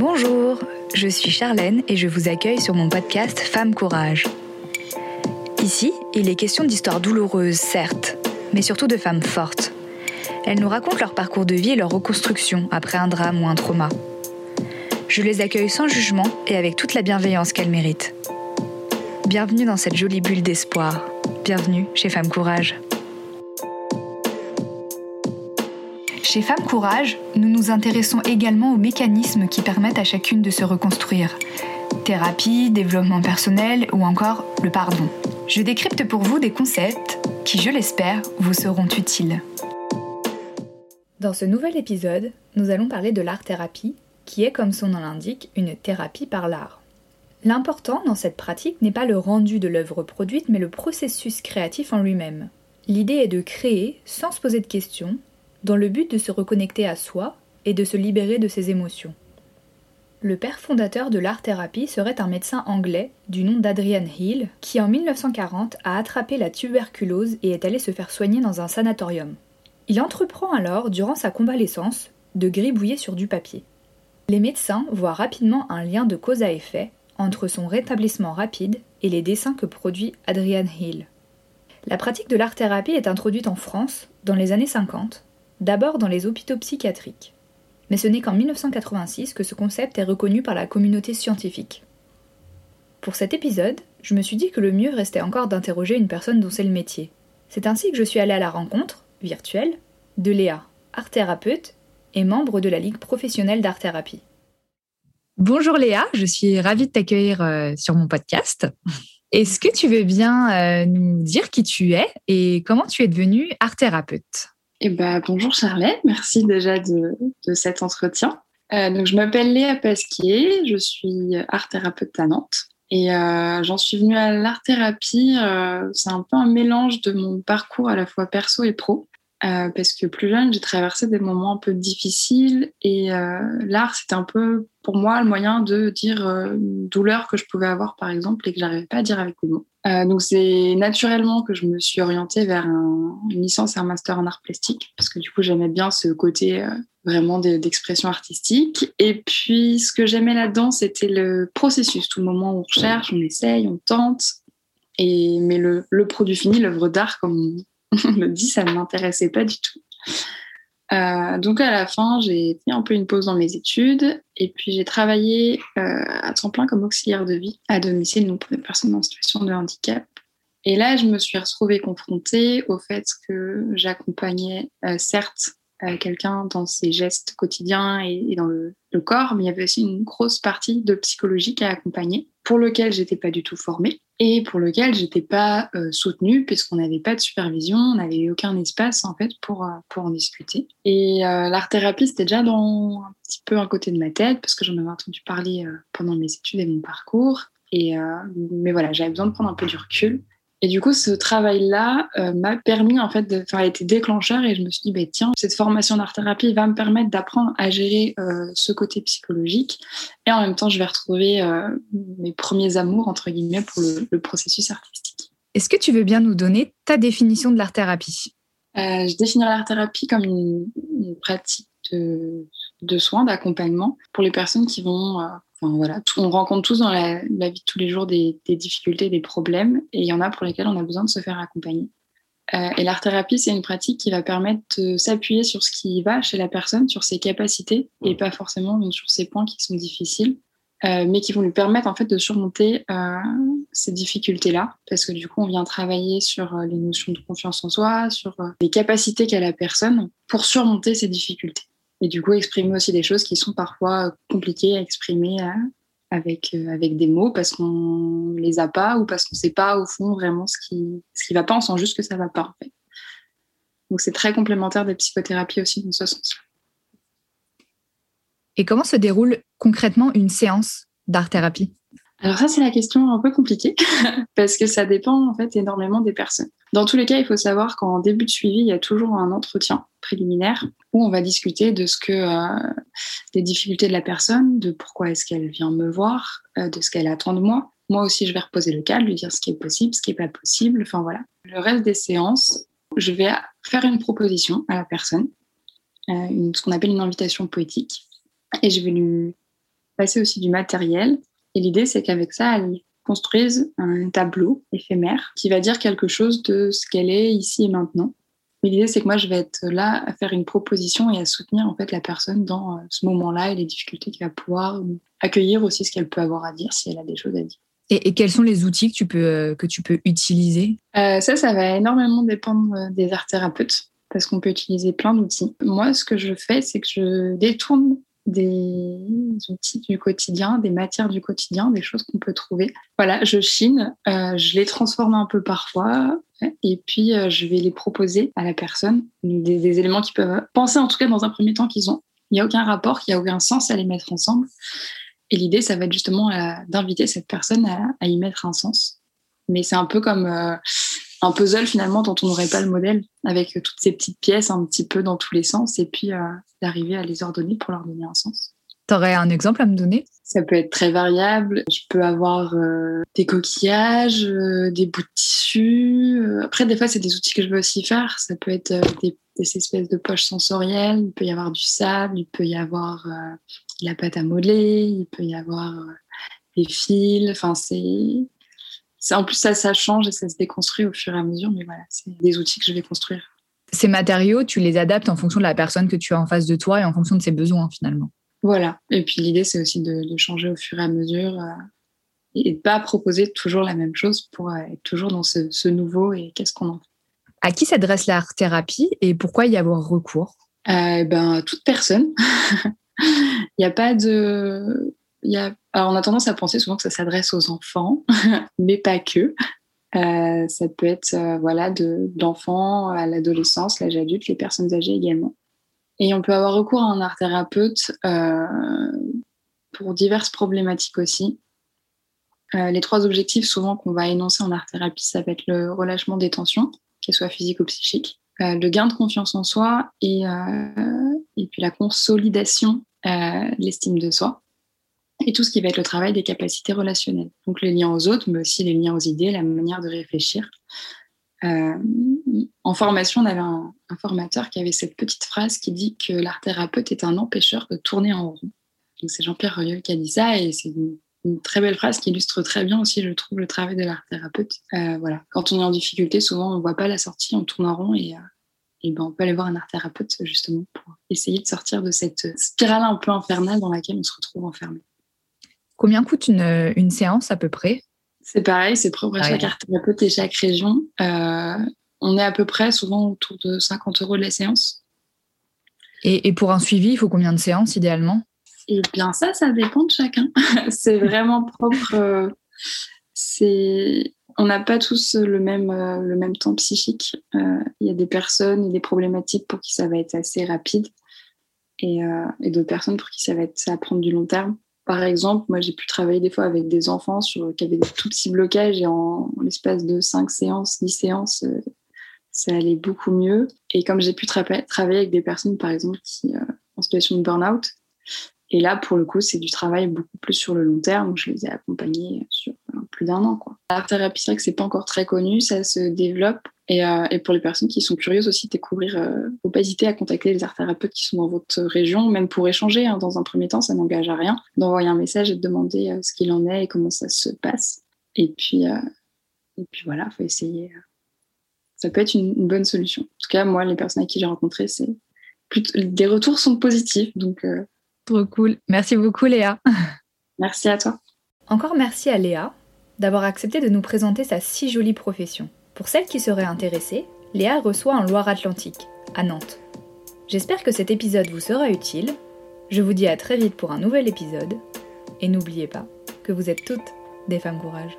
Bonjour, je suis Charlène et je vous accueille sur mon podcast Femme Courage. Ici, il est question d'histoires douloureuses, certes, mais surtout de femmes fortes. Elles nous racontent leur parcours de vie et leur reconstruction après un drame ou un trauma. Je les accueille sans jugement et avec toute la bienveillance qu'elles méritent. Bienvenue dans cette jolie bulle d'espoir. Bienvenue chez Femme Courage. Chez Femme Courage, nous nous intéressons également aux mécanismes qui permettent à chacune de se reconstruire. Thérapie, développement personnel ou encore le pardon. Je décrypte pour vous des concepts qui, je l'espère, vous seront utiles. Dans ce nouvel épisode, nous allons parler de l'art-thérapie, qui est, comme son nom l'indique, une thérapie par l'art. L'important dans cette pratique n'est pas le rendu de l'œuvre produite, mais le processus créatif en lui-même. L'idée est de créer sans se poser de questions, dans le but de se reconnecter à soi et de se libérer de ses émotions. Le père fondateur de l'art-thérapie serait un médecin anglais du nom d'Adrian Hill, qui en 1940 a attrapé la tuberculose et est allé se faire soigner dans un sanatorium. Il entreprend alors, durant sa convalescence, de gribouiller sur du papier. Les médecins voient rapidement un lien de cause à effet entre son rétablissement rapide et les dessins que produit Adrian Hill. La pratique de l'art-thérapie est introduite en France dans les années 50 d'abord dans les hôpitaux psychiatriques. Mais ce n'est qu'en 1986 que ce concept est reconnu par la communauté scientifique. Pour cet épisode, je me suis dit que le mieux restait encore d'interroger une personne dont c'est le métier. C'est ainsi que je suis allée à la rencontre, virtuelle, de Léa, art-thérapeute et membre de la Ligue professionnelle d'art-thérapie. Bonjour Léa, je suis ravie de t'accueillir euh, sur mon podcast. Est-ce que tu veux bien euh, nous dire qui tu es et comment tu es devenue art-thérapeute? Eh ben, bonjour Charlotte, merci déjà de, cet entretien. Euh, donc, je m'appelle Léa Pasquier, je suis art thérapeute à Nantes et euh, j'en suis venue à l'art thérapie. Euh, c'est un peu un mélange de mon parcours à la fois perso et pro. Parce que plus jeune, j'ai traversé des moments un peu difficiles et l'art, c'était un peu pour moi le moyen de dire une douleur que je pouvais avoir, par exemple, et que j'arrivais pas à dire avec des mots. Euh, donc c'est naturellement que je me suis orientée vers un, une licence et un master en art plastique parce que du coup j'aimais bien ce côté euh, vraiment d'expression artistique. Et puis ce que j'aimais là-dedans c'était le processus, tout le moment où on recherche, on essaye, on tente. Et mais le, le produit fini, l'œuvre d'art comme le dit, ça ne m'intéressait pas du tout. Euh, donc à la fin, j'ai fait un peu une pause dans mes études et puis j'ai travaillé euh, à temps plein comme auxiliaire de vie à domicile, donc pour des personnes en situation de handicap. Et là, je me suis retrouvée confrontée au fait que j'accompagnais euh, certes quelqu'un dans ses gestes quotidiens et, dans le, corps, mais il y avait aussi une grosse partie de psychologique à accompagner, pour lequel j'étais pas du tout formée et pour lequel j'étais pas euh, soutenue puisqu'on n'avait pas de supervision, on n'avait aucun espace en fait pour, euh, pour en discuter. Et euh, l'art thérapie, c'était déjà dans un petit peu un côté de ma tête parce que j'en avais entendu parler pendant mes études et mon parcours. Et, mais voilà, j'avais besoin de prendre un peu du recul. Et du coup, ce travail-là euh, m'a permis, en fait, de, enfin, a été déclencheur et je me suis dit, bah, tiens, cette formation d'art-thérapie va me permettre d'apprendre à gérer euh, ce côté psychologique. Et en même temps, je vais retrouver euh, mes premiers amours, entre guillemets, pour le, processus artistique. Est-ce que tu veux bien nous donner ta définition de l'art-thérapie? Je définirais l'art-thérapie comme une, une pratique de, de soins, d'accompagnement pour les personnes qui vont voilà, on rencontre tous dans la, vie de tous les jours des, difficultés, des problèmes, et il y en a pour lesquels on a besoin de se faire accompagner. Euh, et l'art-thérapie, c'est une pratique qui va permettre de s'appuyer sur ce qui va chez la personne, sur ses capacités, et pas forcément sur ses points qui sont difficiles, euh, mais qui vont lui permettre en fait de surmonter euh, ces difficultés-là, parce que du coup, on vient travailler sur les notions de confiance en soi, sur les capacités qu'a la personne pour surmonter ces difficultés et du coup exprimer aussi des choses qui sont parfois compliquées à exprimer euh, avec, euh, avec des mots parce qu'on les a pas ou parce qu'on sait pas au fond vraiment ce qui ce qui va pas, on sent juste que ça va pas en fait. Donc c'est très complémentaire des psychothérapies aussi dans ce sens-là. Et comment se déroule concrètement une séance d'art-thérapie? Alors ça, c'est la question un peu compliquée parce que ça dépend en fait énormément des personnes. Dans tous les cas, il faut savoir qu'en début de suivi, il y a toujours un entretien préliminaire où on va discuter de ce que euh, des difficultés de la personne, de pourquoi est-ce qu'elle vient me voir, euh, de ce qu'elle attend de moi. Moi aussi, je vais reposer le cadre, lui dire ce qui est possible, ce qui n'est pas possible. Enfin voilà. Le reste des séances, je vais faire une proposition à la personne, euh, ce qu'on appelle une invitation poétique, et je vais lui passer aussi du matériel. Et l'idée, c'est qu'avec ça, elles construisent un tableau éphémère qui va dire quelque chose de ce qu'elle est ici et maintenant. Mais l'idée, c'est que moi, je vais être là à faire une proposition et à soutenir en fait la personne dans euh, ce moment-là et les difficultés qu'elle va pouvoir accueillir aussi ce qu'elle peut avoir à dire si elle a des choses à dire. Et, quels sont les outils que tu peux, euh, que tu peux utiliser? Euh, Ça, ça va énormément dépendre des art thérapeutes parce qu'on peut utiliser plein d'outils. Moi, ce que je fais, c'est que je détourne des outils du quotidien, des matières du quotidien, des choses qu'on peut trouver. Voilà, je chine, euh, je les transforme un peu parfois, et puis euh, je vais les proposer à la personne, des, éléments qui peuvent penser en tout cas dans un premier temps qu'ils ont. Il n'y a aucun rapport, il n'y a aucun sens à les mettre ensemble. Et l'idée, ça va être justement euh, d'inviter cette personne à, y mettre un sens. Mais c'est un peu comme un puzzle finalement dont on n'aurait pas le modèle, avec toutes ces petites pièces un petit peu dans tous les sens, et puis euh, d'arriver à les ordonner pour leur donner un sens. Tu aurais un exemple à me donner? Ça peut être très variable. Je peux avoir euh, des coquillages, euh, des bouts de tissu. Après, des fois, c'est des outils que je veux aussi faire. Ça peut être des, des, espèces de poches sensorielles. Il peut y avoir du sable, il peut y avoir la pâte à modeler, il peut y avoir des fils. Enfin, c'est en plus ça, ça change et ça se déconstruit au fur et à mesure, mais voilà, c'est des outils que je vais construire. Ces matériaux, tu les adaptes en fonction de la personne que tu as en face de toi et en fonction de ses besoins finalement. Voilà. Et puis l'idée, c'est aussi de, changer au fur et à mesure euh, et de pas proposer toujours la même chose pour euh, être toujours dans ce, nouveau et qu'est-ce qu'on en fait. À qui s'adresse l'art thérapie et pourquoi y avoir recours? Euh, Ben toute personne. Il n'y a pas de alors on a tendance à penser souvent que ça s'adresse aux enfants, mais pas que. Euh, ça peut être euh, voilà de à l'adolescence, l'âge adulte, les personnes âgées également. Et on peut avoir recours à un art thérapeute euh, pour diverses problématiques aussi. les trois objectifs souvent qu'on va énoncer en art thérapie, ça va être le relâchement des tensions, qu'elles soient physiques ou psychiques, le gain de confiance en soi et, et puis la consolidation de l'estime de soi et tout ce qui va être le travail des capacités relationnelles. Donc les liens aux autres, mais aussi les liens aux idées, la manière de réfléchir. Euh, en formation, on avait un, formateur qui avait cette petite phrase qui dit que l'art thérapeute est un empêcheur de tourner en rond. C'est Jean-Pierre Rieul qui a dit ça et c'est une, très belle phrase qui illustre très bien aussi, je trouve, le travail de l'art thérapeute. Euh, voilà. Quand on est en difficulté, souvent on ne voit pas la sortie, on tourne en rond et, euh, et ben, on peut aller voir un art thérapeute justement pour essayer de sortir de cette spirale un peu infernale dans laquelle on se retrouve enfermé. Combien coûte une, une séance à peu près? C'est pareil, c'est propre à chaque thérapeute et chaque région. Euh, on est à peu près souvent autour de 50 euros de la séance. Et, et pour un suivi, il faut combien de séances idéalement? Eh bien ça, ça dépend de chacun. c'est vraiment propre. Euh, c'est on n'a pas tous le même, euh, le même temps psychique. Il y a des personnes et des problématiques pour qui ça va être assez rapide et, et d'autres personnes pour qui ça va, être, ça va prendre du long terme. Par exemple, moi, j'ai pu travailler des fois avec des enfants sur, qui avaient des tout petits blocages et en, l'espace de 5 séances, 10 séances, euh, ça allait beaucoup mieux. Et comme j'ai pu travailler avec des personnes, par exemple, qui euh, en situation de burn-out, et là, pour le coup, c'est du travail beaucoup plus sur le long terme. Je les ai accompagnés sur euh, plus d'un an. La thérapie, c'est vrai que c'est pas encore très connu, ça se développe. Et, euh, et, pour les personnes qui sont curieuses aussi de découvrir, euh, faut pas hésiter à contacter les art thérapeutes qui sont dans votre région, même pour échanger. Hein, dans un premier temps, ça n'engage à rien d'envoyer un message et de demander ce qu'il en est et comment ça se passe. Et puis, et puis voilà, faut essayer. Ça peut être une, une, bonne solution. En tout cas, moi, les personnes avec qui j'ai rencontré, c'est des retours sont positifs, donc Trop cool. Merci beaucoup Léa. Merci à toi. Encore merci à Léa d'avoir accepté de nous présenter sa si jolie profession. Pour celles qui seraient intéressées, Léa reçoit en Loire-Atlantique, à Nantes. J'espère que cet épisode vous sera utile. Je vous dis à très vite pour un nouvel épisode. Et n'oubliez pas que vous êtes toutes des femmes courage.